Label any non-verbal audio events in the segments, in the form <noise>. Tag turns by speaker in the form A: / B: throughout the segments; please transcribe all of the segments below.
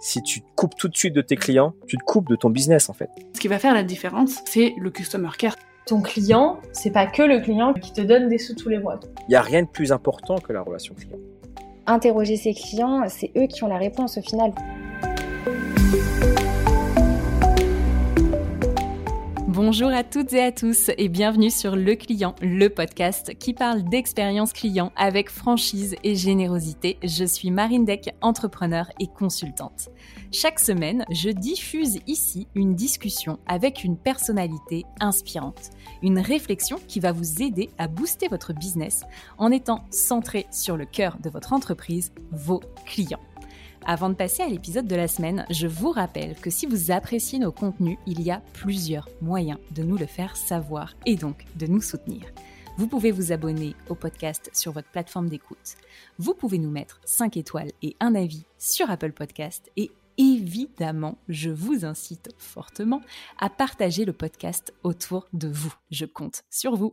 A: Si tu te coupes tout de suite de tes clients, tu te coupes de ton business en fait.
B: Ce qui va faire la différence, c'est le customer care.
C: Ton client, c'est pas que le client qui te donne des sous tous les mois.
A: Il n'y a rien de plus important que la relation client.
D: Interroger ses clients, c'est eux qui ont la réponse au final.
E: Bonjour à toutes et à tous et bienvenue sur Le Client, le podcast qui parle d'expérience client avec franchise et générosité. Je suis Marine Deck, entrepreneur et consultante. Chaque semaine, je diffuse ici une discussion avec une personnalité inspirante, une réflexion qui va vous aider à booster votre business en étant centré sur le cœur de votre entreprise, vos clients. Avant de passer à l'épisode de la semaine, je vous rappelle que si vous appréciez nos contenus, il y a plusieurs moyens de nous le faire savoir et donc de nous soutenir. Vous pouvez vous abonner au podcast sur votre plateforme d'écoute. Vous pouvez nous mettre 5 étoiles et un avis sur Apple Podcast et évidemment, je vous incite fortement à partager le podcast autour de vous. Je compte sur vous.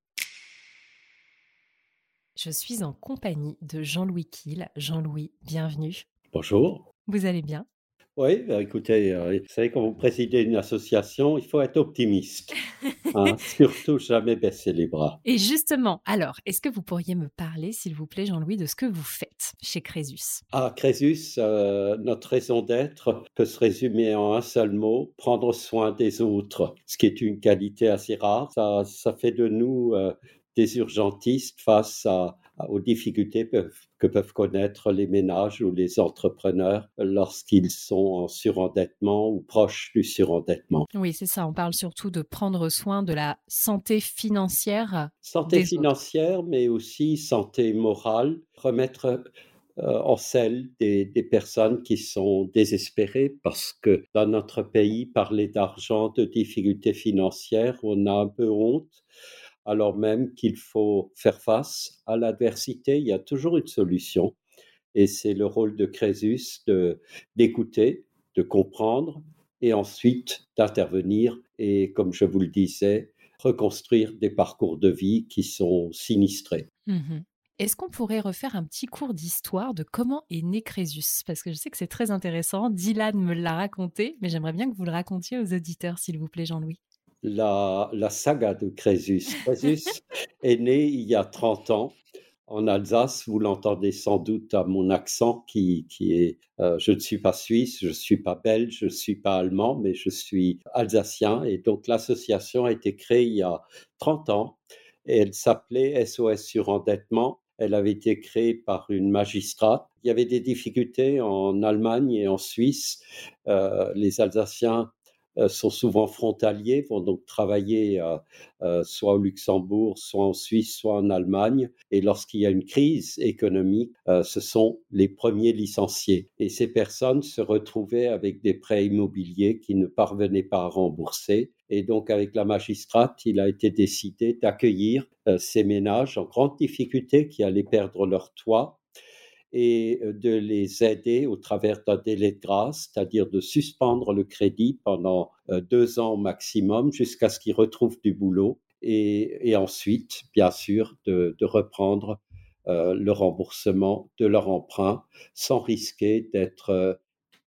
E: Je suis en compagnie de Jean-Louis Kiel. Jean-Louis, bienvenue.
F: Bonjour.
E: Vous allez bien?
F: Oui, bah, écoutez, euh, vous savez, quand vous présidez une association, il faut être optimiste. <laughs> Hein, surtout jamais baisser les bras.
E: Et justement, alors, est-ce que vous pourriez me parler, s'il vous plaît, Jean-Louis, de ce que vous faites chez Crésus?
F: À Crésus, euh, notre raison d'être peut se résumer en un seul mot, prendre soin des autres, ce qui est une qualité assez rare. Ça, ça fait de nous euh, des urgentistes face aux difficultés que peuvent connaître les ménages ou les entrepreneurs lorsqu'ils sont en surendettement ou proches du surendettement.
E: Oui, c'est ça. On parle surtout de prendre soin de la santé financière.
F: Santé financière, mais aussi santé morale. Remettre euh, en selle des, des, personnes qui sont désespérées parce que dans notre pays, parler d'argent, de difficultés financières, on a un peu honte alors même qu'il faut faire face à l'adversité, il y a toujours une solution. Et c'est le rôle de Crésus d'écouter, de, comprendre et ensuite d'intervenir et, comme je vous le disais, reconstruire des parcours de vie qui sont sinistrés.
E: Mmh Est-ce qu'on pourrait refaire un petit cours d'histoire de comment est né Crésus? Parce que je sais que c'est très intéressant. Dylan me l'a raconté, mais j'aimerais bien que vous le racontiez aux auditeurs, s'il vous plaît, Jean-Louis
F: la, la, saga de Crésus. Crésus <laughs> est né il y a 30 ans en Alsace. Vous l'entendez sans doute à mon accent qui, qui est, euh, je ne suis pas suisse, je ne suis pas belge, je ne suis pas allemand, mais je suis alsacien. Et donc l'association a été créée il y a 30 ans et elle s'appelait SOS Surendettement. Elle avait été créée par une magistrate. Il y avait des difficultés en Allemagne et en Suisse. Euh, les Alsaciens sont souvent frontaliers, vont donc travailler euh, euh, soit au Luxembourg, soit en Suisse, soit en Allemagne. Et lorsqu'il y a une crise économique, ce sont les premiers licenciés. Et ces personnes se retrouvaient avec des prêts immobiliers qui ne parvenaient pas à rembourser. Et donc, avec la magistrate, il a été décidé d'accueillir ces ménages en grande difficulté qui allaient perdre leur toit et de les aider au travers d'un délai de grâce, c'est-à-dire de suspendre le crédit pendant deux ans maximum jusqu'à ce qu'ils retrouvent du boulot et, ensuite, bien sûr, de, reprendre le remboursement de leur emprunt sans risquer d'être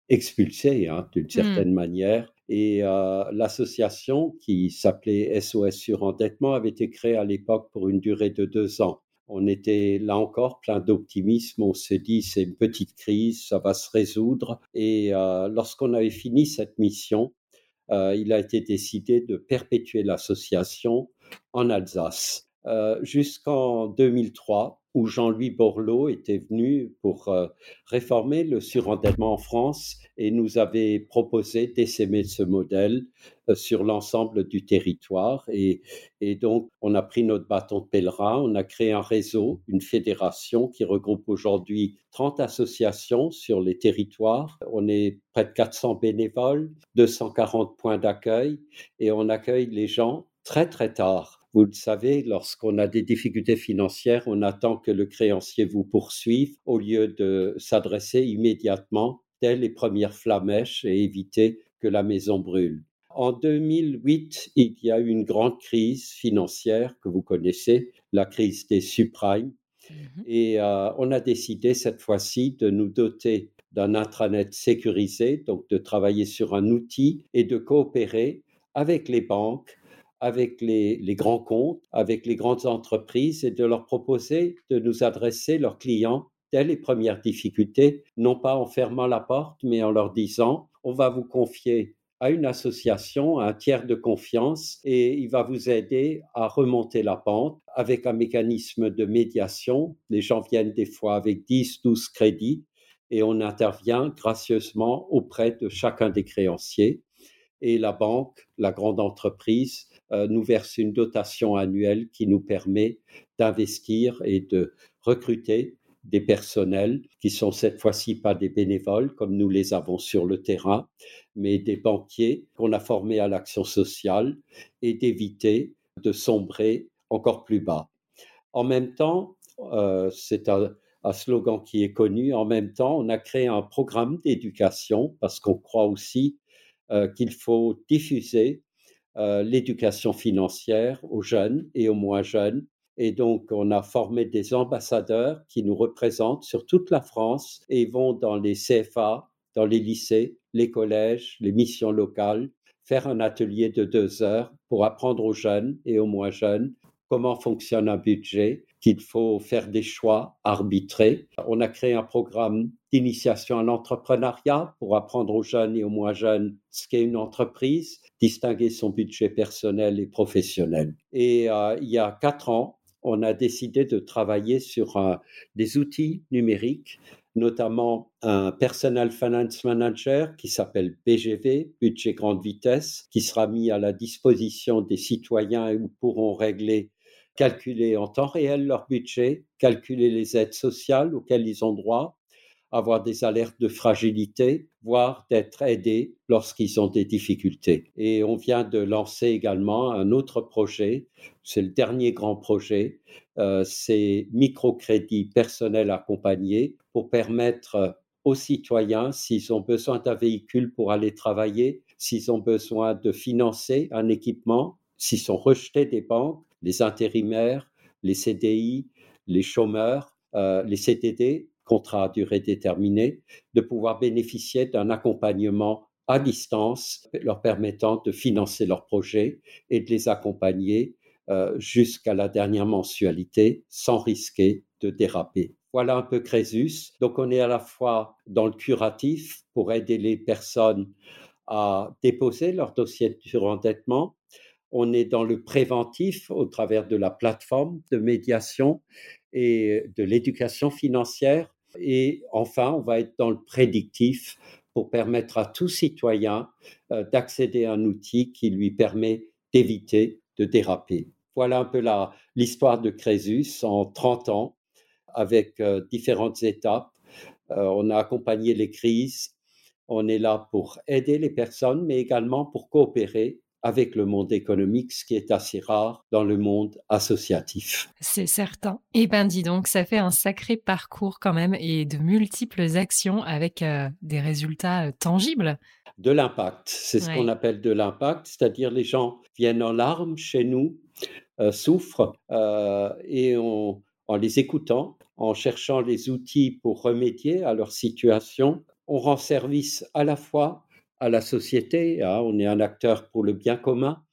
F: expulsés hein, d'une mmh. certaine manière. Et l'association qui s'appelait SOS Surendettement avait été créée à l'époque pour une durée de deux ans on était là encore plein d'optimisme. On s'est dit c'est une petite crise, ça va se résoudre. Et euh, lorsqu'on avait fini cette mission, euh, il a été décidé de perpétuer l'association en Alsace. Euh, jusqu'en 2003, où Jean-Louis Borloo était venu pour euh, réformer le surendettement en France et nous avait proposé d'essaimer ce modèle euh, sur l'ensemble du territoire. Et, et, donc, on a pris notre bâton de pèlerin, on a créé un réseau, une fédération qui regroupe aujourd'hui 30 associations sur les territoires. On est près de 400 bénévoles, 240 points d'accueil et on accueille les gens très très tard vous le savez, lorsqu'on a des difficultés financières, on attend que le créancier vous poursuive au lieu de s'adresser immédiatement dès les premières flamèches et éviter que la maison brûle. En 2008, il y a eu une grande crise financière que vous connaissez, la crise des subprimes. Mhm. Et euh, on a décidé cette fois-ci de nous doter d'un intranet sécurisé, donc de travailler sur un outil et de coopérer avec les banques avec les, grands comptes, avec les grandes entreprises et de leur proposer de nous adresser leurs clients dès les premières difficultés, non pas en fermant la porte, mais en leur disant, on va vous confier à une association, à un tiers de confiance, et il va vous aider à remonter la pente avec un mécanisme de médiation. Les gens viennent des fois avec 10, 12 crédits, et on intervient gracieusement auprès de chacun des créanciers. Et la banque, la grande entreprise, nous verse une dotation annuelle qui nous permet d'investir et de recruter des personnels qui sont cette fois-ci pas des bénévoles comme nous les avons sur le terrain, mais des banquiers qu'on a formés à l'action sociale et d'éviter de sombrer encore plus bas. En même temps, euh, c'est un, slogan qui est connu, en même temps, on a créé un programme d'éducation parce qu'on croit aussi euh, qu'il faut diffuser euh, l'éducation financière aux jeunes et aux moins jeunes. Et donc, on a formé des ambassadeurs qui nous représentent sur toute la France et vont dans les CFA, dans les lycées, les collèges, les missions locales, faire un atelier de deux heures pour apprendre aux jeunes et aux moins jeunes comment fonctionne un budget, qu'il faut faire des choix arbitrés. On a créé un programme d'initiation à l'entrepreneuriat pour apprendre aux jeunes et aux moins jeunes ce qu'est une entreprise, distinguer son budget personnel et professionnel. Et euh, il y a quatre ans, on a décidé de travailler sur euh, des outils numériques, notamment un Personal Finance Manager qui s'appelle BGV, Budget Grande Vitesse, qui sera mis à la disposition des citoyens et où pourront régler calculer en temps réel leur budget, calculer les aides sociales auxquelles ils ont droit, avoir des alertes de fragilité, voire d'être aidés lorsqu'ils ont des difficultés. Et on vient de lancer également un autre projet, c'est le dernier grand projet, euh, c'est microcrédit personnel accompagné pour permettre aux citoyens, s'ils ont besoin d'un véhicule pour aller travailler, s'ils ont besoin de financer un équipement, s'ils sont rejetés des banques, les intérimaires, les CDI, les chômeurs, euh, les CDD, contrats à durée déterminée, de pouvoir bénéficier d'un accompagnement à distance leur permettant de financer leurs projets et de les accompagner euh, jusqu'à la dernière mensualité sans risquer de déraper. Voilà un peu Crésus. Donc on est à la fois dans le curatif pour aider les personnes à déposer leur dossier de surendettement, on est dans le préventif au travers de la plateforme de médiation et de l'éducation financière. Et enfin, on va être dans le prédictif pour permettre à tout citoyen euh, d'accéder à un outil qui lui permet d'éviter de déraper. Voilà un peu l'histoire de Crésus en 30 ans avec euh, différentes étapes. Euh, on a accompagné les crises. On est là pour aider les personnes, mais également pour coopérer avec le monde économique, ce qui est assez rare dans le monde associatif.
E: C'est certain. Eh bien, dis donc, ça fait un sacré parcours quand même et de multiples actions avec euh, des résultats euh, tangibles.
F: De l'impact, c'est ce qu'on appelle de l'impact, c'est-à-dire les gens viennent en larmes chez nous, euh, souffrent et en les écoutant, en cherchant les outils pour remédier à leur situation, on rend service à la fois à la société. Hein, on est un acteur pour le bien commun.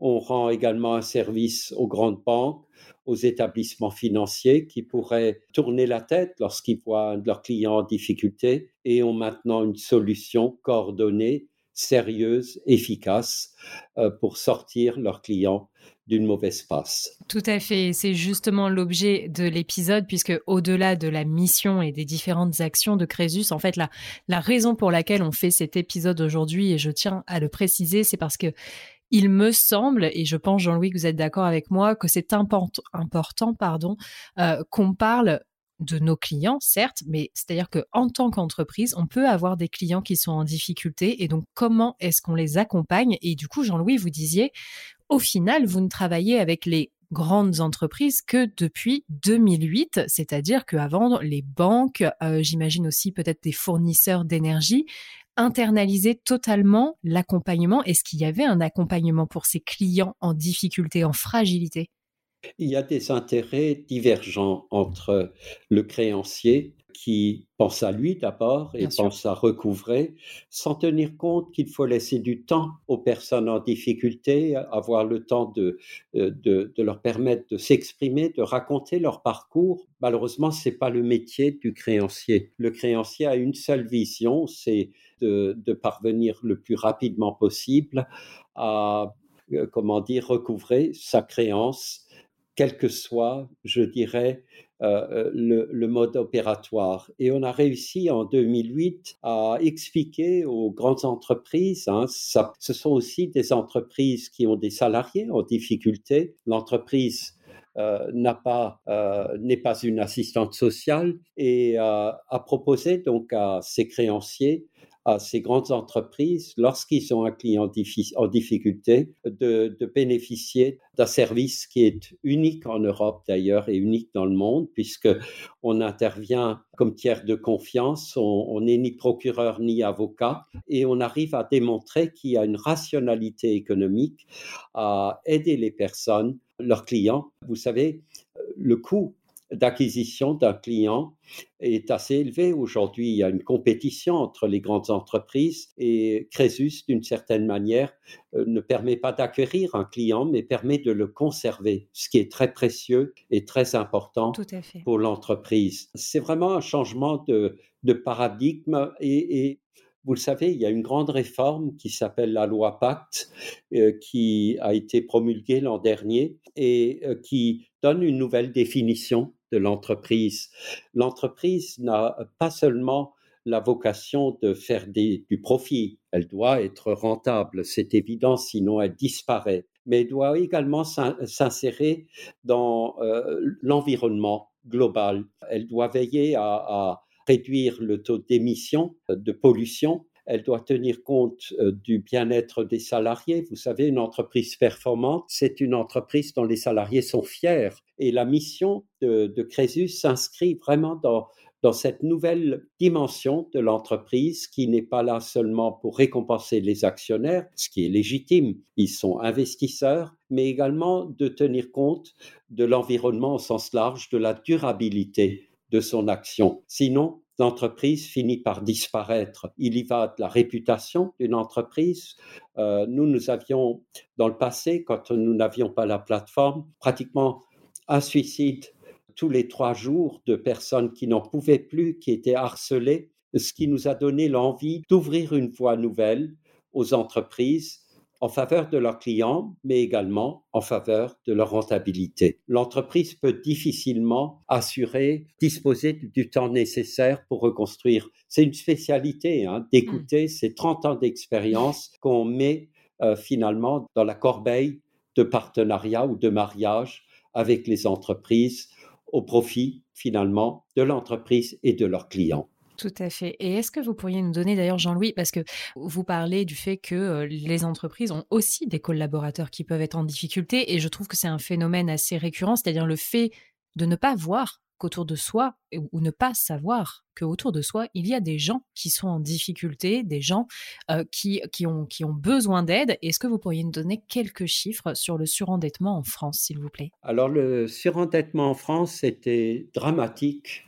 F: On rend également un service aux grandes banques, aux établissements financiers qui pourraient tourner la tête lorsqu'ils voient leurs clients en difficulté et ont maintenant une solution coordonnée, sérieuses, efficaces euh, pour sortir leurs clients d'une mauvaise passe.
E: Tout à fait, c'est justement l'objet de l'épisode, puisque au-delà de la mission et des différentes actions de Crésus, en fait, la, la raison pour laquelle on fait cet épisode aujourd'hui, et je tiens à le préciser, c'est parce que il me semble, et je pense Jean-Louis que vous êtes d'accord avec moi, que c'est important, pardon, euh, qu'on parle de nos clients, certes, mais c'est-à-dire que en tant qu'entreprise, on peut avoir des clients qui sont en difficulté et donc comment est-ce qu'on les accompagne? Et du coup, Jean-Louis, vous disiez, au final, vous ne travaillez avec les grandes entreprises que depuis 2008, c'est-à-dire qu'avant, les banques, euh, j'imagine aussi peut-être des fournisseurs d'énergie, internalisaient totalement l'accompagnement. Est-ce qu'il y avait un accompagnement pour ces clients en difficulté, en fragilité?
F: Il y a des intérêts divergents entre le créancier qui pense à lui d'abord et pense à recouvrer, sans tenir compte qu'il faut laisser du temps aux personnes en difficulté, avoir le temps de, euh, de, leur permettre de s'exprimer, de raconter leur parcours. Malheureusement, ce n'est pas le métier du créancier. Le créancier a une seule vision, c'est de, de parvenir le plus rapidement possible à, euh, comment dire, recouvrer sa créance quel que soit, je dirais, euh, euh, le, mode opératoire. Et on a réussi en 2008 à expliquer aux grandes entreprises, hein, ce sont aussi des entreprises qui ont des salariés en difficulté. L'entreprise euh, n'est pas une assistante sociale et a proposé donc à ses créanciers à ces grandes entreprises, lorsqu'ils ont un client en difficulté, de, bénéficier d'un service qui est unique en Europe d'ailleurs et unique dans le monde, puisque on intervient comme tiers de confiance, on n'est ni procureur ni avocat, et on arrive à démontrer qu'il y a une rationalité économique à aider les personnes, leurs clients. Vous savez, le coût d'acquisition d'un client est assez élevé. Aujourd'hui, il y a une compétition entre les grandes entreprises et Crésus, d'une certaine manière, euh, ne permet pas d'acquérir un client, mais permet de le conserver, ce qui est très précieux et très important pour l'entreprise. C'est vraiment un changement de, paradigme et, vous le savez, il y a une grande réforme qui s'appelle la loi Pacte, euh, qui a été promulguée l'an dernier et euh, qui donne une nouvelle définition de l'entreprise. L'entreprise n'a pas seulement la vocation de faire du profit, elle doit être rentable, c'est évident, sinon elle disparaît, mais elle doit également s'insérer dans euh, l'environnement global. Elle doit veiller à réduire le taux d'émission de pollution elle doit tenir compte euh, du bien-être des salariés. Vous savez, une entreprise performante, c'est une entreprise dont les salariés sont fiers. Et la mission de, de Crésus s'inscrit vraiment dans, cette nouvelle dimension de l'entreprise qui n'est pas là seulement pour récompenser les actionnaires, ce qui est légitime, ils sont investisseurs, mais également de tenir compte de l'environnement au sens large, de la durabilité de son action. Sinon, l'entreprise finit par disparaître. Il y va de la réputation d'une entreprise. Euh, nous, nous avions, dans le passé, quand nous n'avions pas la plateforme, pratiquement un suicide tous les trois jours de personnes qui n'en pouvaient plus, qui étaient harcelées, ce qui nous a donné l'envie d'ouvrir une voie nouvelle aux entreprises en faveur de leurs clients, mais également en faveur de leur rentabilité. L'entreprise peut difficilement assurer, disposer du temps nécessaire pour reconstruire. C'est une spécialité hein, d'écouter mmh. ces 30 ans d'expérience qu'on met euh, finalement dans la corbeille de partenariat ou de mariage avec les entreprises au profit finalement de l'entreprise et de leurs clients.
E: Tout à fait. Et est-ce que vous pourriez nous donner d'ailleurs, Jean-Louis, parce que vous parlez du fait que euh, les entreprises ont aussi des collaborateurs qui peuvent être en difficulté, et je trouve que c'est un phénomène assez récurrent, c'est-à-dire le fait de ne pas voir qu'autour de soi, ou ne pas savoir qu'autour de soi, il y a des gens qui sont en difficulté, des gens qui, qui, ont, qui ont besoin d'aide. Est-ce que vous pourriez nous donner quelques chiffres sur le surendettement en France, s'il vous plaît?
F: Alors, le surendettement en France était dramatique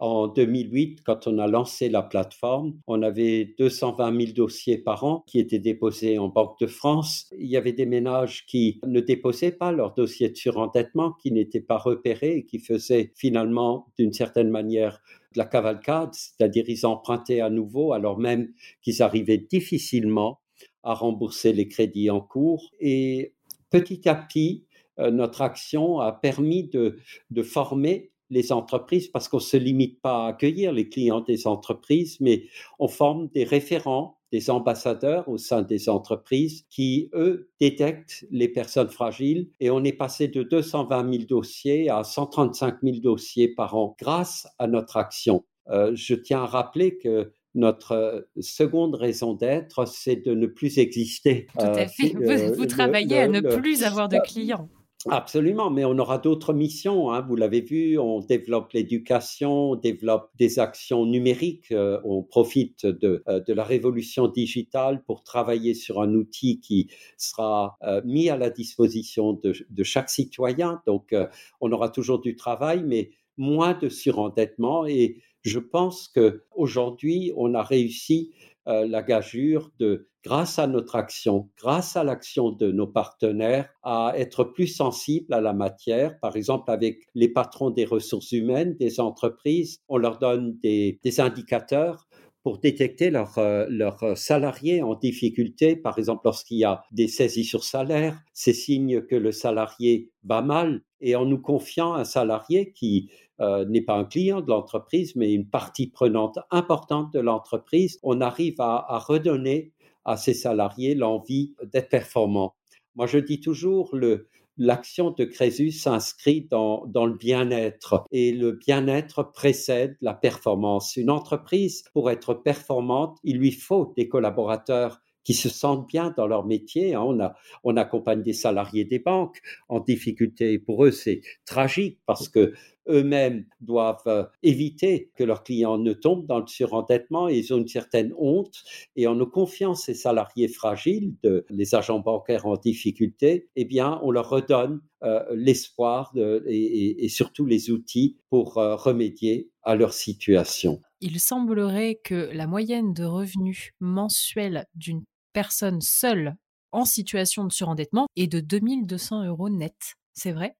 F: en 2008, quand on a lancé la plateforme, on avait 220 000 dossiers par an qui étaient déposés en Banque de France. Il y avait des ménages qui ne déposaient pas leur dossier de surendettement, qui n'étaient pas repérés et qui faisaient finalement, d'une certaine manière, de la cavalcade, c'est-à-dire ils empruntaient à nouveau alors même qu'ils arrivaient difficilement à rembourser les crédits en cours. Et petit à petit, euh, notre action a permis de former les entreprises parce qu'on ne se limite pas à accueillir les clients des entreprises, mais on forme des référents, des ambassadeurs au sein des entreprises qui, eux, détectent les personnes fragiles et on est passé de 220 000 dossiers à 135 000 dossiers par an grâce à notre action. Euh, je tiens à rappeler que notre euh, seconde raison d'être, c'est de ne plus exister.
E: Tout à fait. vous, travaillez à ne plus avoir de clients.
F: Absolument, mais on aura d'autres missions. Hein. Vous l'avez vu, on développe l'éducation, on développe des actions numériques, euh, on profite de, euh, de, la révolution digitale pour travailler sur un outil qui sera euh, mis à la disposition de, de chaque citoyen. Donc, on aura toujours du travail, mais moins de surendettement. Et je pense que aujourd'hui, on a réussi la gageure de grâce à notre action, grâce à l'action de nos partenaires, à être plus sensibles à la matière. Par exemple, avec les patrons des ressources humaines des entreprises, on leur donne des, indicateurs pour détecter leurs leur salariés en difficulté. Par exemple, lorsqu'il y a des saisies sur salaire, c'est signe que le salarié va mal. Et en nous confiant un salarié qui euh, n'est pas un client de l'entreprise, mais une partie prenante importante de l'entreprise, on arrive à redonner à ses salariés l'envie d'être performants. Moi, je dis toujours, le, l'action de Crésus s'inscrit dans, le bien-être et le bien-être précède la performance. Une entreprise, pour être performante, il lui faut des collaborateurs qui se sentent bien dans leur métier. Hein. On, on accompagne des salariés des banques en difficulté. Pour eux, c'est tragique parce que eux-mêmes doivent euh, éviter que leurs clients ne tombent dans le surendettement et ils ont une certaine honte. Et en nous confiant ces salariés fragiles, les agents bancaires en difficulté, eh bien, on leur redonne euh, l'espoir et, et, surtout les outils pour euh, remédier à leur situation.
E: Il semblerait que la moyenne de revenus mensuels d'une personne seule en situation de surendettement est de 2200 euros net. C'est vrai?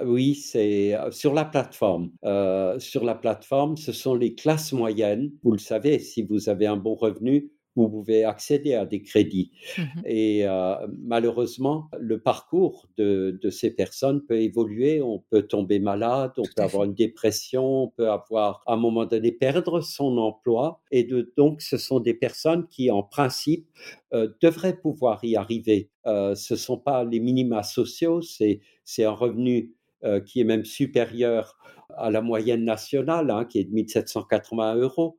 F: Oui, c'est sur la plateforme. Euh, sur la plateforme, ce sont les classes moyennes. Vous le savez, si vous avez un bon revenu, vous pouvez accéder à des crédits. Mmh Et euh, malheureusement, le parcours de, de, ces personnes peut évoluer. On peut tomber malade, on peut avoir une dépression, on peut avoir à un moment donné perdre son emploi. Et de, donc, ce sont des personnes qui, en principe, euh, devraient pouvoir y arriver. Euh, ce ne sont pas les minima sociaux, c'est un revenu euh, qui est même supérieur à la moyenne nationale, hein, qui est de 1780 euros.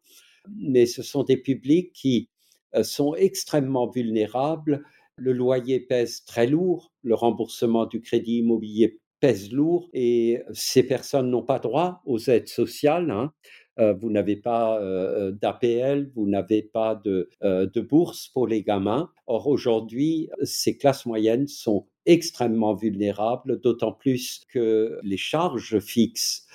F: Mais ce sont des publics qui euh, sont extrêmement vulnérables. Le loyer pèse très lourd, le remboursement du crédit immobilier pèse lourd et ces personnes n'ont pas droit aux aides sociales. Hein. Euh, vous n'avez pas euh, d'APL, vous n'avez pas de, de, bourse pour les gamins. Or, aujourd'hui, ces classes moyennes sont extrêmement vulnérables, d'autant plus que les charges fixes,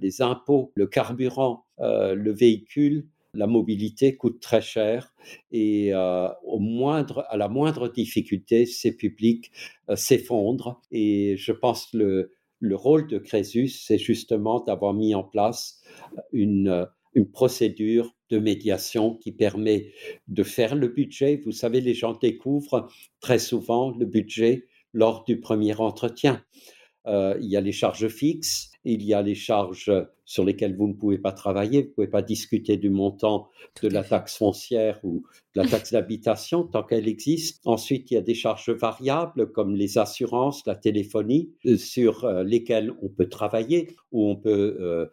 F: les impôts, le carburant, le véhicule la mobilité coûte très cher et euh, à la moindre difficulté, ces publics euh, s'effondrent. Et je pense le, le rôle de Crésus, c'est justement d'avoir mis en place une, une procédure de médiation qui permet de faire le budget. Vous savez, les gens découvrent très souvent le budget lors du premier entretien. Euh, il y a les charges fixes, il y a les charges sur lesquelles vous ne pouvez pas travailler, vous ne pouvez pas discuter du montant de la taxe foncière ou de la taxe d'habitation tant qu'elle existe. Ensuite, il y a des charges variables comme les assurances, la téléphonie, euh, sur euh, lesquelles on peut travailler ou on peut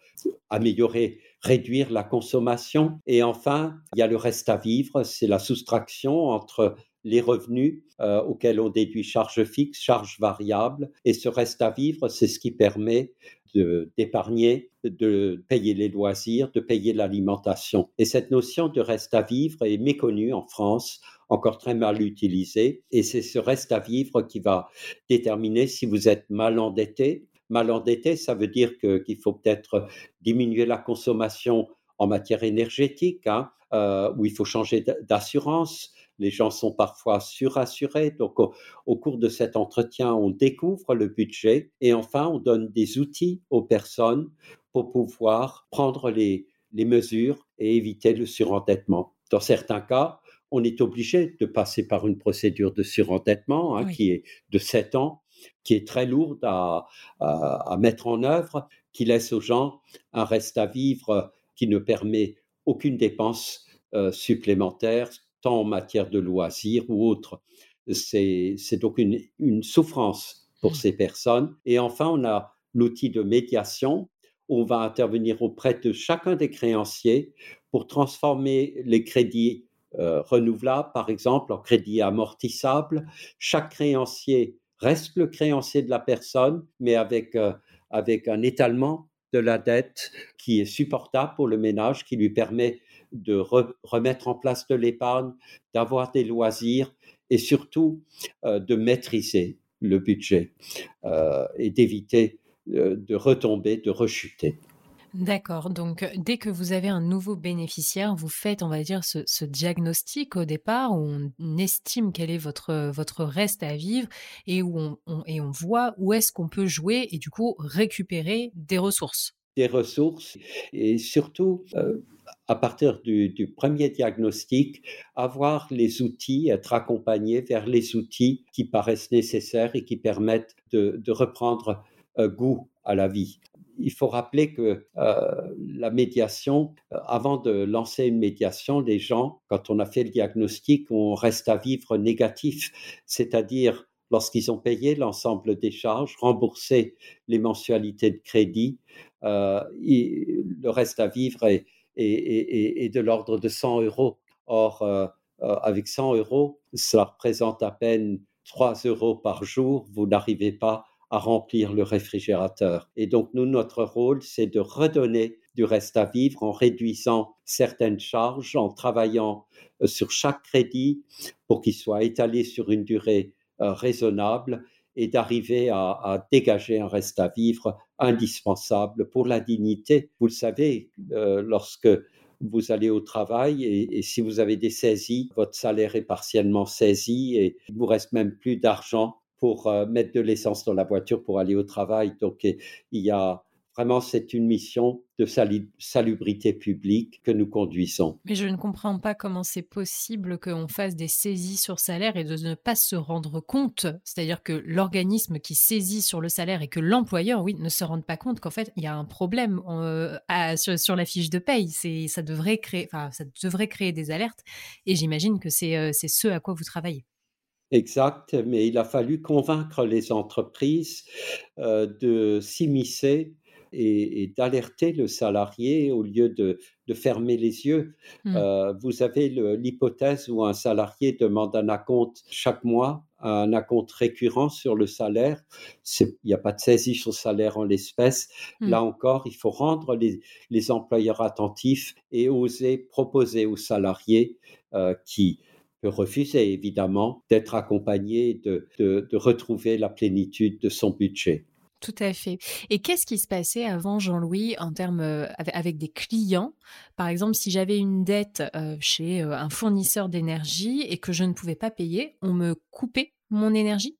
F: améliorer réduire la consommation. Et enfin, il y a le reste à vivre, c'est la soustraction entre les revenus euh, auxquels on déduit charges fixes, charges variables, et ce reste à vivre, c'est ce qui permet d'épargner, de, payer les loisirs, de payer l'alimentation. Et cette notion de reste à vivre est méconnue en France, encore très mal utilisée, et c'est ce reste à vivre qui va déterminer si vous êtes mal endetté. Mal endetté, ça veut dire qu'il faut peut-être diminuer la consommation en matière énergétique, hein, euh, où il faut changer d'assurance, les gens sont parfois surassurés. Donc, au, cours de cet entretien, on découvre le budget et enfin, on donne des outils aux personnes pour pouvoir prendre les, les mesures et éviter le surendettement. Dans certains cas, on est obligé de passer par une procédure de surendettement hein, qui est de 7 ans, qui est très lourde à, à, mettre en œuvre, qui laisse aux gens un reste à vivre qui ne permet aucune dépense euh, supplémentaire, tant en matière de loisirs ou autre. C'est donc une, une souffrance pour mmh. ces personnes. Et enfin, on a l'outil de médiation. On va intervenir auprès de chacun des créanciers pour transformer les crédits euh, renouvelables, par exemple, en crédits amortissables. Chaque créancier reste le créancier de la personne, mais avec, euh, avec un étalement de la dette qui est supportable pour le ménage, qui lui permet de remettre en place de l'épargne, d'avoir des loisirs et surtout euh, de maîtriser le budget et d'éviter de retomber, de rechuter.
E: D'accord. Donc, dès que vous avez un nouveau bénéficiaire, vous faites, on va dire, ce, diagnostic au départ où on estime quel est votre, votre reste à vivre et où on, et on voit où est-ce qu'on peut jouer et du coup récupérer des ressources.
F: Des ressources et surtout, à partir du, premier diagnostic, avoir les outils, être accompagné vers les outils qui paraissent nécessaires et qui permettent de, reprendre goût à la vie. Il faut rappeler que euh, la médiation, euh, avant de lancer une médiation, les gens, quand on a fait le diagnostic, on reste à vivre négatif, c'est-à-dire lorsqu'ils ont payé l'ensemble des charges, remboursé les mensualités de crédit, euh, le reste à vivre est, de l'ordre de 100 euros. Or, avec 100 euros, cela représente à peine 3 euros par jour. Vous n'arrivez pas à remplir le réfrigérateur. Et donc, nous, notre rôle, c'est de redonner du reste à vivre en réduisant certaines charges, en travaillant euh, sur chaque crédit pour qu'il soit étalé sur une durée euh, raisonnable et d'arriver à, dégager un reste à vivre indispensable pour la dignité. Vous le savez, euh, lorsque vous allez au travail et, si vous avez des saisies, votre salaire est partiellement saisi et il vous reste même plus d'argent pour euh, mettre de l'essence dans la voiture pour aller au travail. Donc, il y a vraiment, c'est une mission de salubrité publique que nous conduisons.
E: Mais je ne comprends pas comment c'est possible qu'on fasse des saisies sur salaire et de ne pas se rendre compte. C'est-à-dire que l'organisme qui saisit sur le salaire et que l'employeur, oui, ne se rende pas compte qu'en fait, il y a un problème euh, sur, la fiche de paye. Ça devrait, créer, ça devrait créer des alertes. Et j'imagine que c'est euh, ce à quoi vous travaillez.
F: Exact, mais il a fallu convaincre les entreprises euh, de s'immiscer et, d'alerter le salarié au lieu de, fermer les yeux. Mmh. Euh, vous avez l'hypothèse où un salarié demande un acompte chaque mois, un acompte récurrent sur le salaire. Il n'y a pas de saisie sur le salaire en l'espèce. Mmh. Là encore, il faut rendre les, employeurs attentifs et oser proposer aux salariés euh, qui peut refuser évidemment d'être accompagné, de, de, retrouver la plénitude de son budget.
E: Tout à fait. Et qu'est-ce qui se passait avant, Jean-Louis, en termes euh, avec des clients? Par exemple, si j'avais une dette euh, chez euh, un fournisseur d'énergie et que je ne pouvais pas payer, on me coupait mon énergie?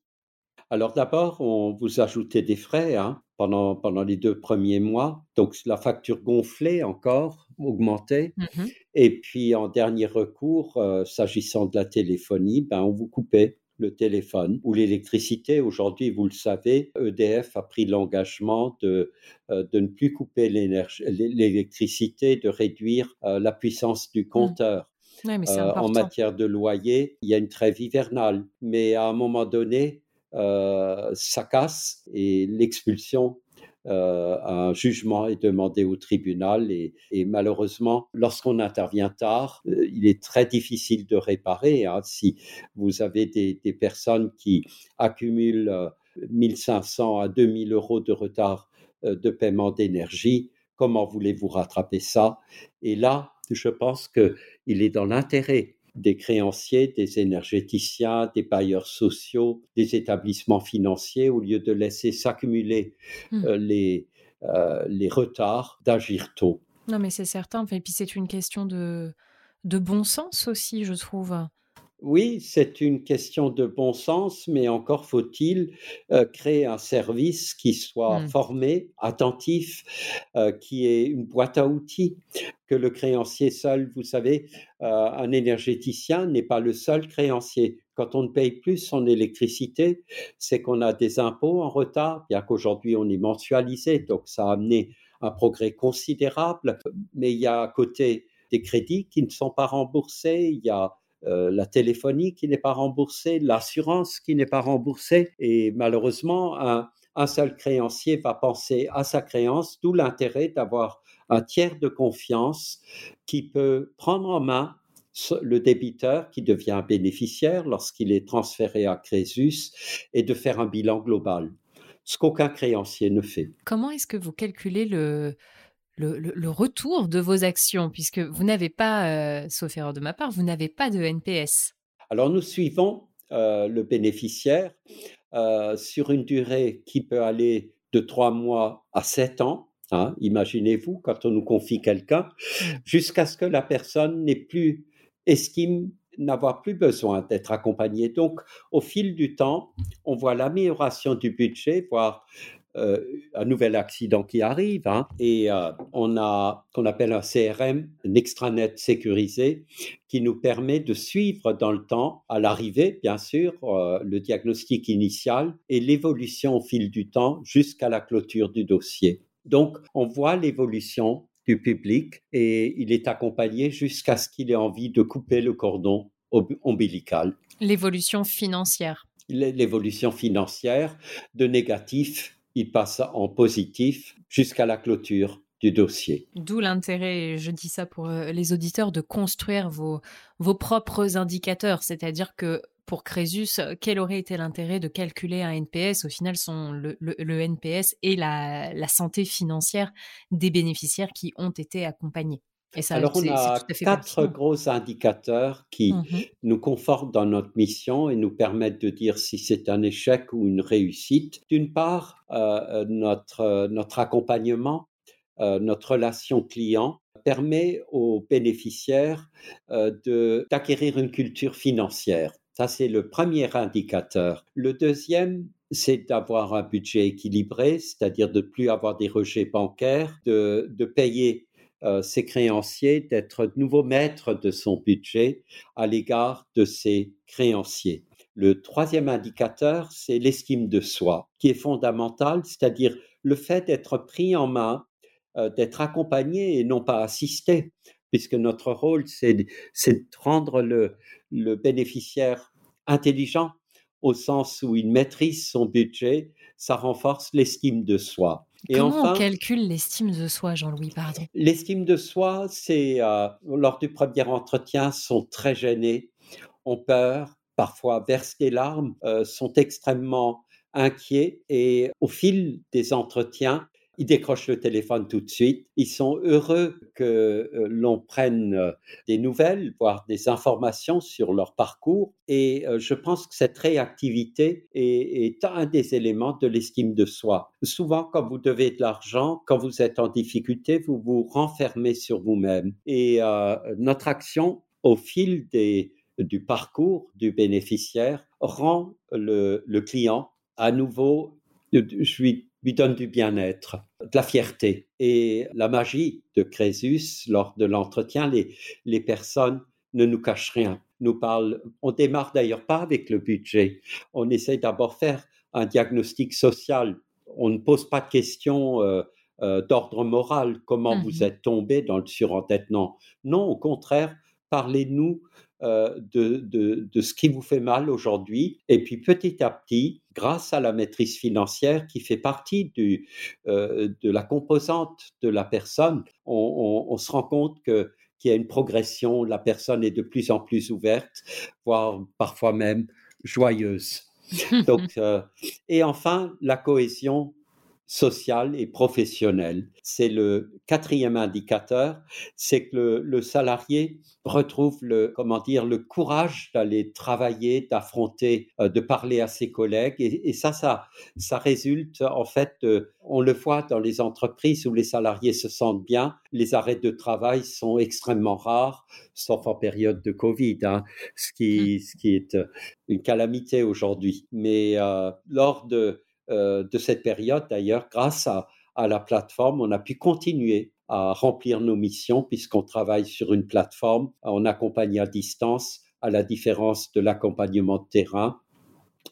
F: Alors d'abord, on vous ajoutait des frais hein, pendant, pendant les deux premiers mois. Donc la facture gonflait encore, augmentait. Mmh et puis en dernier recours, s'agissant de la téléphonie, ben, on vous coupait le téléphone ou l'électricité. Aujourd'hui, vous le savez, EDF a pris l'engagement de, euh, de ne plus couper l'électricité, de réduire euh, la puissance du mmh. compteur.
E: Euh,
F: en matière de loyer, il y a une trêve hivernale, mais à un moment donné, ça casse et l'expulsion euh, un jugement est demandé au tribunal et, malheureusement, lorsqu'on intervient tard, euh, il est très difficile de réparer. Hein. Si vous avez des, personnes qui accumulent 1500 euh, à 2000 euros de retard de paiement d'énergie, comment voulez-vous rattraper ça? Et là, je pense qu'il est dans l'intérêt des créanciers, des énergéticiens, des bailleurs sociaux, des établissements financiers, au lieu de laisser s'accumuler mmh. euh, les, euh, les retards, d'agir tôt.
E: Non, mais c'est certain. Et puis c'est une question de, de bon sens aussi, je trouve.
F: Oui, c'est une question de bon sens, mais encore faut-il euh, créer un service qui soit
E: Hmm.
F: formé, attentif, euh, qui ait une boîte à outils, que le créancier seul, vous savez, euh, un énergéticien n'est pas le seul créancier. Quand on ne paye plus son électricité, c'est qu'on a des impôts en retard, bien qu'aujourd'hui on est mensualisé, donc ça a amené un progrès considérable, mais il y a à côté des crédits qui ne sont pas remboursés, il y a euh, la téléphonie qui n'est pas remboursée, l'assurance qui n'est pas remboursée. Et malheureusement, un, seul créancier va penser à sa créance, d'où l'intérêt d'avoir un tiers de confiance qui peut prendre en main le débiteur qui devient bénéficiaire lorsqu'il est transféré à Crésus et de faire un bilan global, ce qu'aucun créancier ne fait.
E: Comment est-ce que vous calculez le, le, le- le retour de vos actions Puisque vous n'avez pas, euh, sauf erreur de ma part, vous n'avez pas de NPS.
F: Alors nous suivons euh, le bénéficiaire euh, sur une durée qui peut aller de trois mois à sept ans. hein, Imaginez-vous quand on nous confie quelqu'un, jusqu'à ce que la personne n'ait plus estime n'avoir plus besoin d'être accompagnée. Donc, au fil du temps, on voit l'amélioration du budget, voire un nouvel accident qui arrive, hein, et euh, on a qu'on appelle un CRM, un extranet sécurisé, qui nous permet de suivre dans le temps, à l'arrivée, bien sûr, euh, le diagnostic initial et l'évolution au fil du temps jusqu'à la clôture du dossier. Donc, on voit l'évolution du public et il est accompagné jusqu'à ce qu'il ait envie de couper le cordon ombilical.
E: L'évolution financière.
F: L'é- L'évolution financière de négatif, il passe en positif jusqu'à la clôture du dossier.
E: D'où l'intérêt, je dis ça pour euh, les auditeurs, de construire vos, vos propres indicateurs. C'est-à-dire que pour Crésus, quel aurait été l'intérêt de calculer un NPS Au final, son, le, le- le NPS et la, la santé financière des bénéficiaires qui ont été accompagnés. Et ça,
F: Alors, on a quatre gros indicateurs qui
E: Mhm.
F: nous confortent dans notre mission et nous permettent de dire si c'est un échec ou une réussite. D'une part, euh, euh, notre, euh, notre accompagnement, euh, notre relation client permet aux bénéficiaires d'acquérir une culture financière. Ça, c'est le premier indicateur. Le deuxième, c'est d'avoir un budget équilibré, c'est-à-dire de ne plus avoir des rejets bancaires, de, de payer ses créanciers, d'être nouveau maître de son budget à l'égard de ses créanciers. Le troisième indicateur, c'est l'estime de soi, qui est fondamental, c'est-à-dire le fait d'être pris en main, euh, d'être accompagné et non pas assisté, puisque notre rôle, c'est de rendre le bénéficiaire intelligent au sens où il maîtrise son budget, ça renforce l'estime de soi. Et
E: Comment
F: enfin,
E: on calcule l'estime de soi, Jean-Louis Pardon?
F: L'estime de soi, c'est euh, lors du premier entretien, sont très gênés, ont peur, parfois versent des larmes, euh, sont extrêmement inquiets et au fil des entretiens, ils décrochent le téléphone tout de suite. Ils sont heureux que euh, l'on prenne euh, des nouvelles, voire des informations sur leur parcours. Et euh, je pense que cette réactivité est, un des éléments de l'estime de soi. Souvent, quand vous devez de l'argent, quand vous êtes en difficulté, vous vous renfermez sur vous-même. Et notre action, au fil du parcours du bénéficiaire, rend le, le client à nouveau, je lui, lui donne du bien-être, de la fierté. Et la magie de Crésus, lors de l'entretien, les, les personnes ne nous cachent rien, nous parlent. On démarre d'ailleurs pas avec le budget. On essaie d'abord faire un diagnostic social. On ne pose pas de questions euh, euh, d'ordre moral. Comment
E: Mhm.
F: vous êtes tombé dans le surendettement? Non, au contraire, parlez-nous euh, de, de, de ce qui vous fait mal aujourd'hui. Et puis petit à petit, grâce à la maîtrise financière qui fait partie du, euh, de la composante de la personne, on, on- on se rend compte que qu'il y a une progression, la personne est de plus en plus ouverte, voire parfois même joyeuse. <laughs> Donc, euh, et enfin, la cohésion social et professionnel. C'est le quatrième indicateur, c'est que le, le, salarié retrouve le, comment dire, le courage d'aller travailler, d'affronter, euh, de parler à ses collègues. Et, et, ça, ça, ça résulte en fait, on le voit dans les entreprises où les salariés se sentent bien, les arrêts de travail sont extrêmement rares, sauf en période de Covid, hein, ce, qui, mmh. ce qui est euh, une calamité aujourd'hui. Mais euh, lors de de cette période, d'ailleurs, grâce à, la plateforme, on a pu continuer à remplir nos missions puisqu'on travaille sur une plateforme, on accompagne à distance, à la différence de l'accompagnement de terrain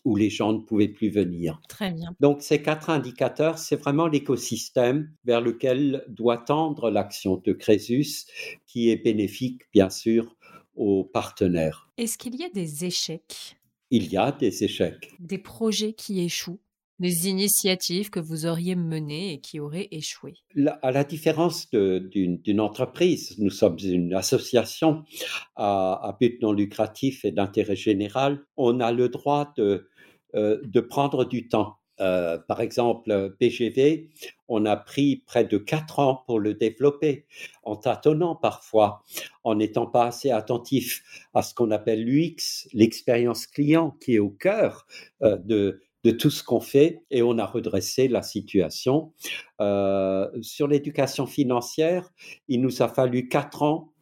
F: où les gens ne pouvaient plus venir.
E: Très bien.
F: Donc ces quatre indicateurs, c'est vraiment l'écosystème vers lequel doit tendre l'action de Crésus, qui est bénéfique, bien sûr, aux partenaires.
E: Est-ce qu'il y a des échecs?
F: Il y a des échecs.
E: Des projets qui échouent? Des initiatives que vous auriez menées et qui auraient échoué?
F: À la différence d'une entreprise, nous sommes une association à, but non lucratif et d'intérêt général, on a le droit de, euh, prendre du temps. Euh, par exemple, PGV, on a pris près de quatre ans pour le développer, en tâtonnant parfois, en n'étant pas assez attentif à ce qu'on appelle l'UX, l'expérience client, qui est au cœur euh, de, de tout ce qu'on fait et on a redressé la situation. Euh, sur l'éducation financière, il nous a fallu quatre ans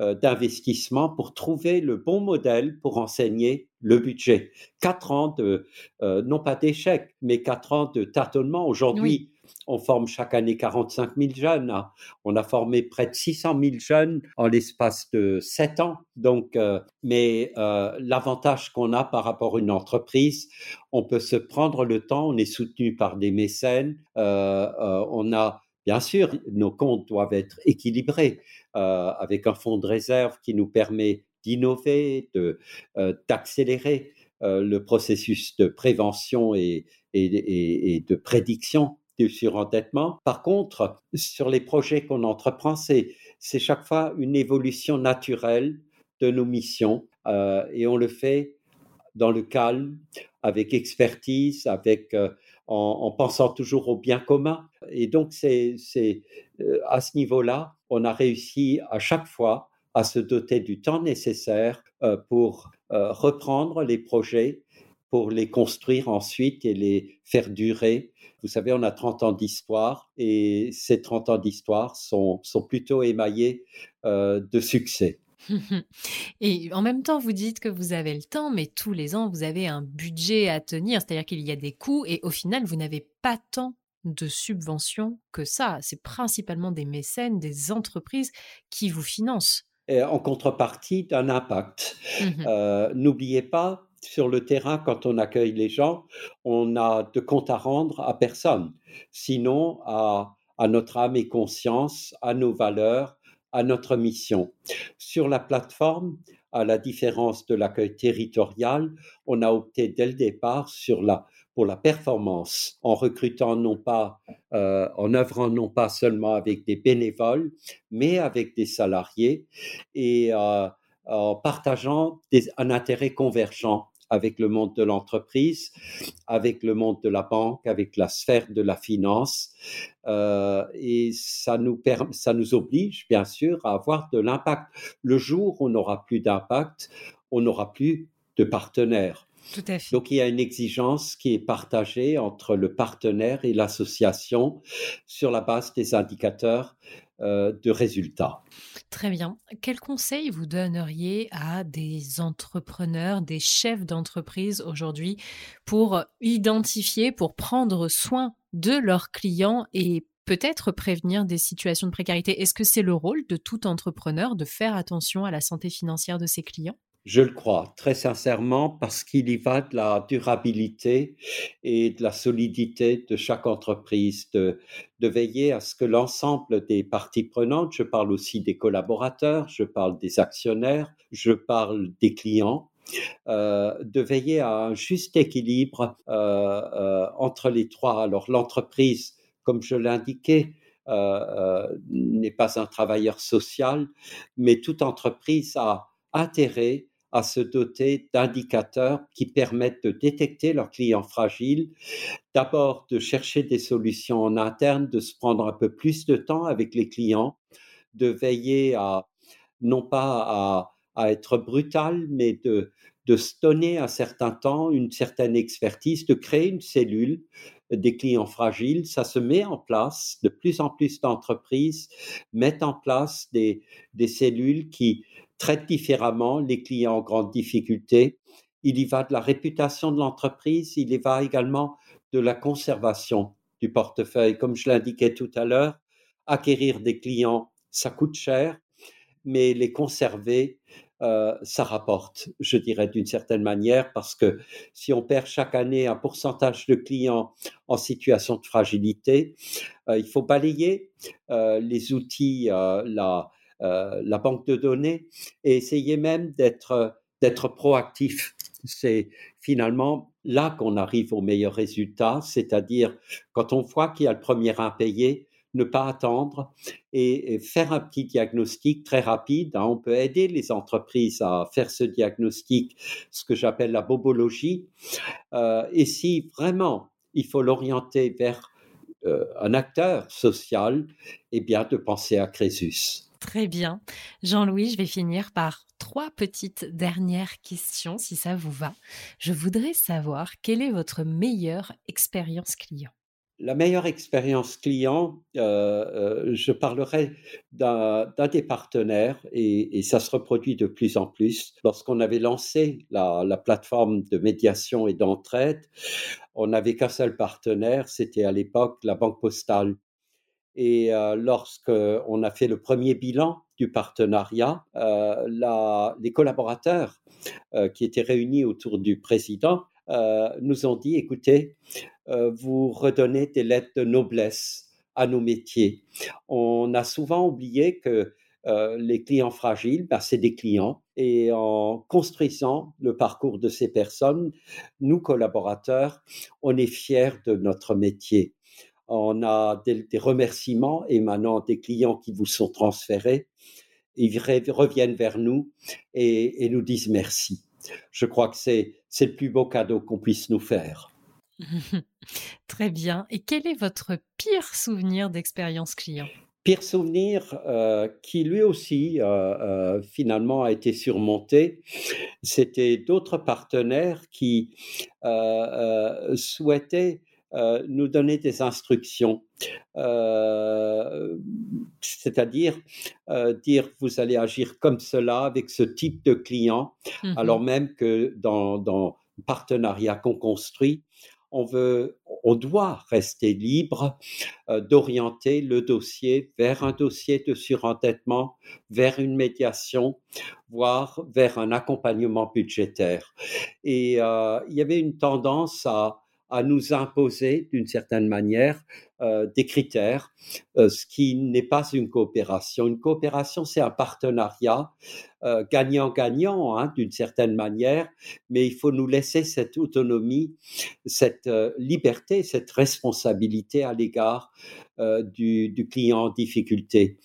F: euh, d'investissement pour trouver le bon modèle pour enseigner le budget. Quatre ans de, euh, non pas d'échec, mais quatre ans de tâtonnement. Aujourd'hui, on forme chaque année 45 000 jeunes. Hein. On a formé près de 600 000 jeunes en l'espace de 7 ans. Donc, euh, mais euh, l'avantage qu'on a par rapport à une entreprise, on peut se prendre le temps. On est soutenu par des mécènes. Euh, on a Bien sûr, nos comptes doivent être équilibrés avec un fonds de réserve qui nous permet d'innover, d'accélérer le processus de prévention et, et de prédiction du surendettement. Par contre, sur les projets qu'on entreprend, c'est, chaque fois une évolution naturelle de nos missions euh, et on le fait dans le calme, avec expertise, avec, euh, en, pensant toujours au bien commun. Et donc, c'est, c'est euh, à ce niveau-là, on a réussi à chaque fois à se doter du temps nécessaire pour reprendre les projets, pour les construire ensuite et les faire durer vous savez, on a 30 ans d'histoire et ces 30 ans d'histoire sont, sont plutôt émaillés euh, de succès. <laughs>
E: Et en même temps, vous dites que vous avez le temps, mais tous les ans, vous avez un budget à tenir, c'est-à-dire qu'il y a des coûts et au final, vous n'avez pas tant de subventions que ça. C'est principalement des mécènes, des entreprises qui vous financent.
F: en contrepartie d'un impact. Mmh euh, n'oubliez pas, sur le terrain, quand on accueille les gens, on a de compte à rendre à personne, sinon à, notre âme et conscience, à nos valeurs, à notre mission. Sur la plateforme, à la différence de l'accueil territorial, on a opté dès le départ pour la performance, en recrutant non pas, euh, en œuvrant non pas seulement avec des bénévoles, mais avec des salariés et euh, en partageant un intérêt convergent avec le monde de l'entreprise, avec le monde de la banque, avec la sphère de la finance. Euh, et ça nous, ça nous oblige, bien sûr, à avoir de l'impact. Le jour où on n'aura plus d'impact, on n'aura plus de partenaires.
E: Tout à fait.
F: Donc il y a une exigence qui est partagée entre le partenaire et l'association sur la base des indicateurs de résultats.
E: Très bien. Quel conseil vous donneriez à des entrepreneurs, des chefs d'entreprise aujourd'hui pour identifier, pour prendre soin de leurs clients et peut-être prévenir des situations de précarité? Est-ce que c'est le rôle de tout entrepreneur de faire attention à la santé financière de ses clients?
F: Je le crois, très sincèrement, parce qu'il y va de la durabilité et de la solidité de chaque entreprise, de, veiller à ce que l'ensemble des parties prenantes, je parle aussi des collaborateurs, je parle des actionnaires, je parle des clients, euh, de veiller à un juste équilibre euh, euh, entre les trois. Alors l'entreprise, comme je l'indiquais, n'est pas un travailleur social, mais toute entreprise a intérêt à se doter d'indicateurs qui permettent de détecter leurs clients fragiles, d'abord de chercher des solutions en interne, de se prendre un peu plus de temps avec les clients, de veiller à non pas à, être brutal, mais de, de se donner un certain temps, une certaine expertise, de créer une cellule des clients fragiles. Ça se met en place. De plus en plus d'entreprises mettent en place des, des cellules qui traitent différemment les clients en grande difficulté. Il y va de la réputation de l'entreprise, il y va également de la conservation du portefeuille. Comme je l'indiquais tout à l'heure, acquérir des clients, ça coûte cher, mais les conserver, euh, ça rapporte, je dirais d'une certaine manière, parce que si on perd chaque année un pourcentage de clients en situation de fragilité, euh, il faut balayer euh, les outils, la, la banque de données et essayer même d'être d'être proactif. C'est finalement là qu'on arrive aux meilleurs résultats, c'est-à-dire quand on voit qu'il y a le premier impayé, ne pas attendre et, faire un petit diagnostic très rapide. Hein. On peut aider les entreprises à faire ce diagnostic, ce que j'appelle la bobologie. Euh, et si vraiment il faut l'orienter vers euh, un acteur social, eh bien de penser à Crésus.
E: Très bien. Jean-Louis, je vais finir par trois petites dernières questions, si ça vous va. Je voudrais savoir quelle est votre meilleure expérience client
F: la meilleure expérience client, euh, euh, je parlerai d'un des partenaires et, ça se reproduit de plus en plus. Lorsqu'on avait lancé la, plateforme de médiation et d'entraide, on n'avait qu'un seul partenaire, c'était à l'époque la Banque Postale. Et euh, lorsqu'on a fait le premier bilan du partenariat, les collaborateurs qui étaient réunis autour du président nous ont dit, écoutez, euh, vous redonnez des lettres de noblesse à nos métiers. On a souvent oublié que euh, les clients fragiles, ben, c'est des clients. Et en construisant le parcours de ces personnes, nous, collaborateurs, on est fiers de notre métier. On a des, remerciements émanant des clients qui vous sont transférés. Ils reviennent vers nous et, et nous disent merci. Je crois que c'est le plus beau cadeau qu'on puisse nous faire. <laughs>
E: Très bien. Et quel est votre pire souvenir d'expérience client?
F: Pire souvenir euh, qui lui aussi euh, euh, finalement a été surmonté, c'était d'autres partenaires qui souhaitaient nous donner des instructions, c'est-à-dire dire vous allez agir comme cela avec ce type de client, mmh alors même que dans, dans le partenariat qu'on construit, on veut, on doit rester libre euh, d'orienter le dossier vers un dossier de surendettement, vers une médiation, voire vers un accompagnement budgétaire. Et euh, il y avait une tendance à à nous imposer d'une certaine manière euh, des critères, euh, ce qui n'est pas une coopération. Une coopération, c'est un partenariat euh, gagnant-gagnant hein, d'une certaine manière, mais il faut nous laisser cette autonomie, cette liberté, cette responsabilité à l'égard du, client en difficulté.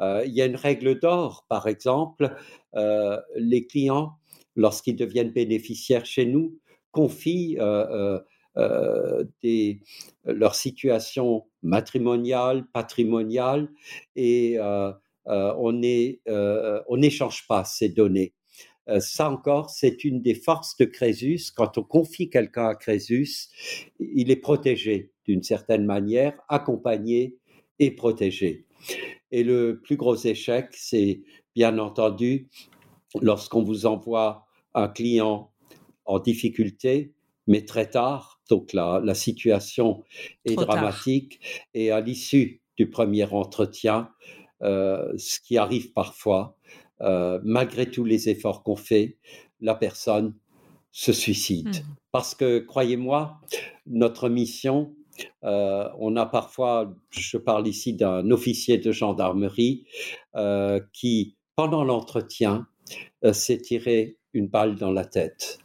F: il y a une règle d'or, par exemple, les clients, lorsqu'ils deviennent bénéficiaires chez nous, confient euh, des, leur situation matrimoniale, patrimoniale, et euh, euh, on n'échange pas ces données. ça encore, c'est une des forces de Crésus. Quand on confie quelqu'un à Crésus, il est protégé d'une certaine manière, accompagné et protégé. Et le plus gros échec, c'est bien entendu lorsqu'on vous envoie un client en difficulté, mais très tard, donc la, situation est dramatique. Et à l'issue du premier entretien, euh, ce qui arrive parfois, euh, malgré tous les efforts qu'on fait, la personne se suicide. Mmh. Parce que, croyez-moi, notre mission, euh, on a parfois, je parle ici d'un officier de gendarmerie qui, pendant l'entretien, s'est tiré une balle dans la tête.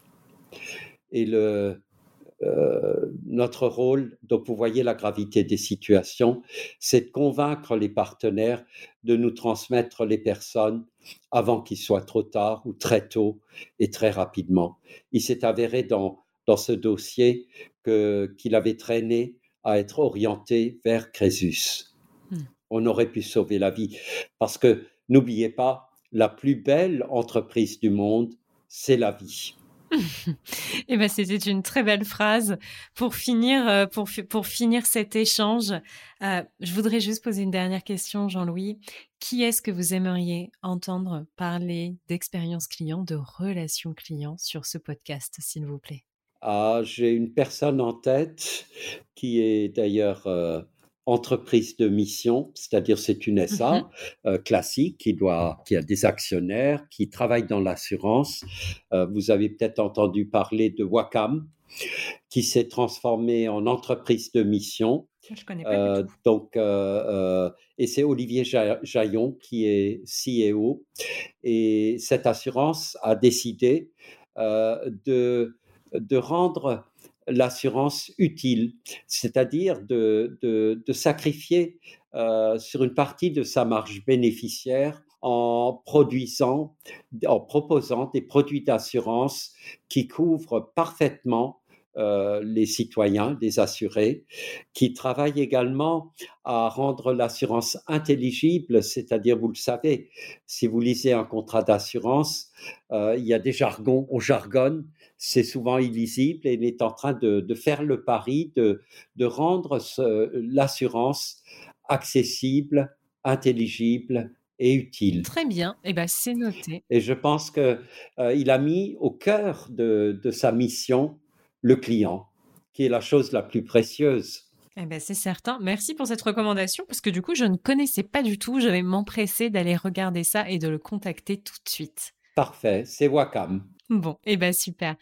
F: Et le, euh, notre rôle, donc vous voyez la gravité des situations, c'est de convaincre les partenaires de nous transmettre les personnes avant qu'il soit trop tard ou très tôt et très rapidement. Il s'est avéré dans, dans ce dossier qu'il avait traîné à être orienté vers Crésus. Hmm. On aurait pu sauver la vie parce que n'oubliez pas, la plus belle entreprise du monde, c'est la vie. <laughs>
E: Eh ben, c'était une très belle phrase pour finir, euh, pour, pour finir cet échange. Euh, je voudrais juste poser une dernière question, Jean-Louis. Qui est-ce que vous aimeriez entendre parler d'expérience client, de relations clients sur ce podcast, s'il vous plaît?
F: Ah, J'ai une personne en tête qui est d'ailleurs euh, entreprise de mission, c'est-à-dire c'est une SA mmh euh, classique qui doit, qui a des actionnaires, qui travaille dans l'assurance. Euh, vous avez peut-être entendu parler de Wacom, qui s'est transformé en entreprise de mission.
E: Je connais pas euh,
F: donc, et c'est Olivier Jaillon qui est CEO. Et cette assurance a décidé de, de rendre l'assurance utile, c'est-à-dire de, de, sacrifier euh, sur une partie de sa marge bénéficiaire en produisant, en proposant des produits d'assurance qui couvrent parfaitement euh, les citoyens, les assurés, qui travaillent également à rendre l'assurance intelligible, c'est-à-dire, vous le savez, si vous lisez un contrat d'assurance, euh, il y a des jargons, on jargonne, c'est souvent illisible et il est en train de, faire le pari de, de rendre l'assurance accessible, intelligible et utile.
E: Très bien, et eh ben, c'est noté.
F: Et je pense qu'il euh, a mis au cœur de, de sa mission le client, qui est la chose la plus précieuse.
E: Eh ben, c'est certain. Merci pour cette recommandation parce que du coup, je ne connaissais pas du tout. Je vais m'empresser d'aller regarder ça et de le contacter tout de suite.
F: Parfait, c'est Wacom.
E: Bon, et eh ben super.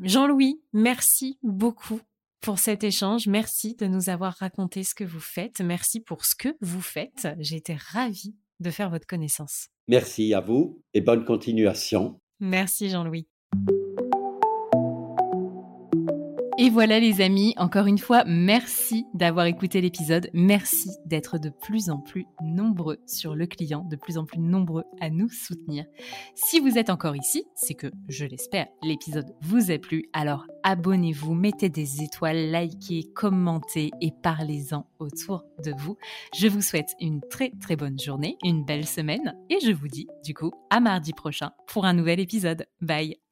E: Jean-Louis, merci beaucoup pour cet échange. Merci de nous avoir raconté ce que vous faites. Merci pour ce que vous faites. J'ai été ravie de faire votre connaissance.
F: Merci à vous et bonne continuation.
E: Merci Jean-Louis. Et voilà les amis, encore une fois, merci d'avoir écouté l'épisode. Merci d'être de plus en plus nombreux sur le client, de plus en plus nombreux à nous soutenir. Si vous êtes encore ici, c'est que, je l'espère, l'épisode vous a plu. Alors abonnez-vous, mettez des étoiles, likez, commentez et parlez-en autour de vous. Je vous souhaite une très très bonne journée, une belle semaine et je vous dis du coup à mardi prochain pour un nouvel épisode. Bye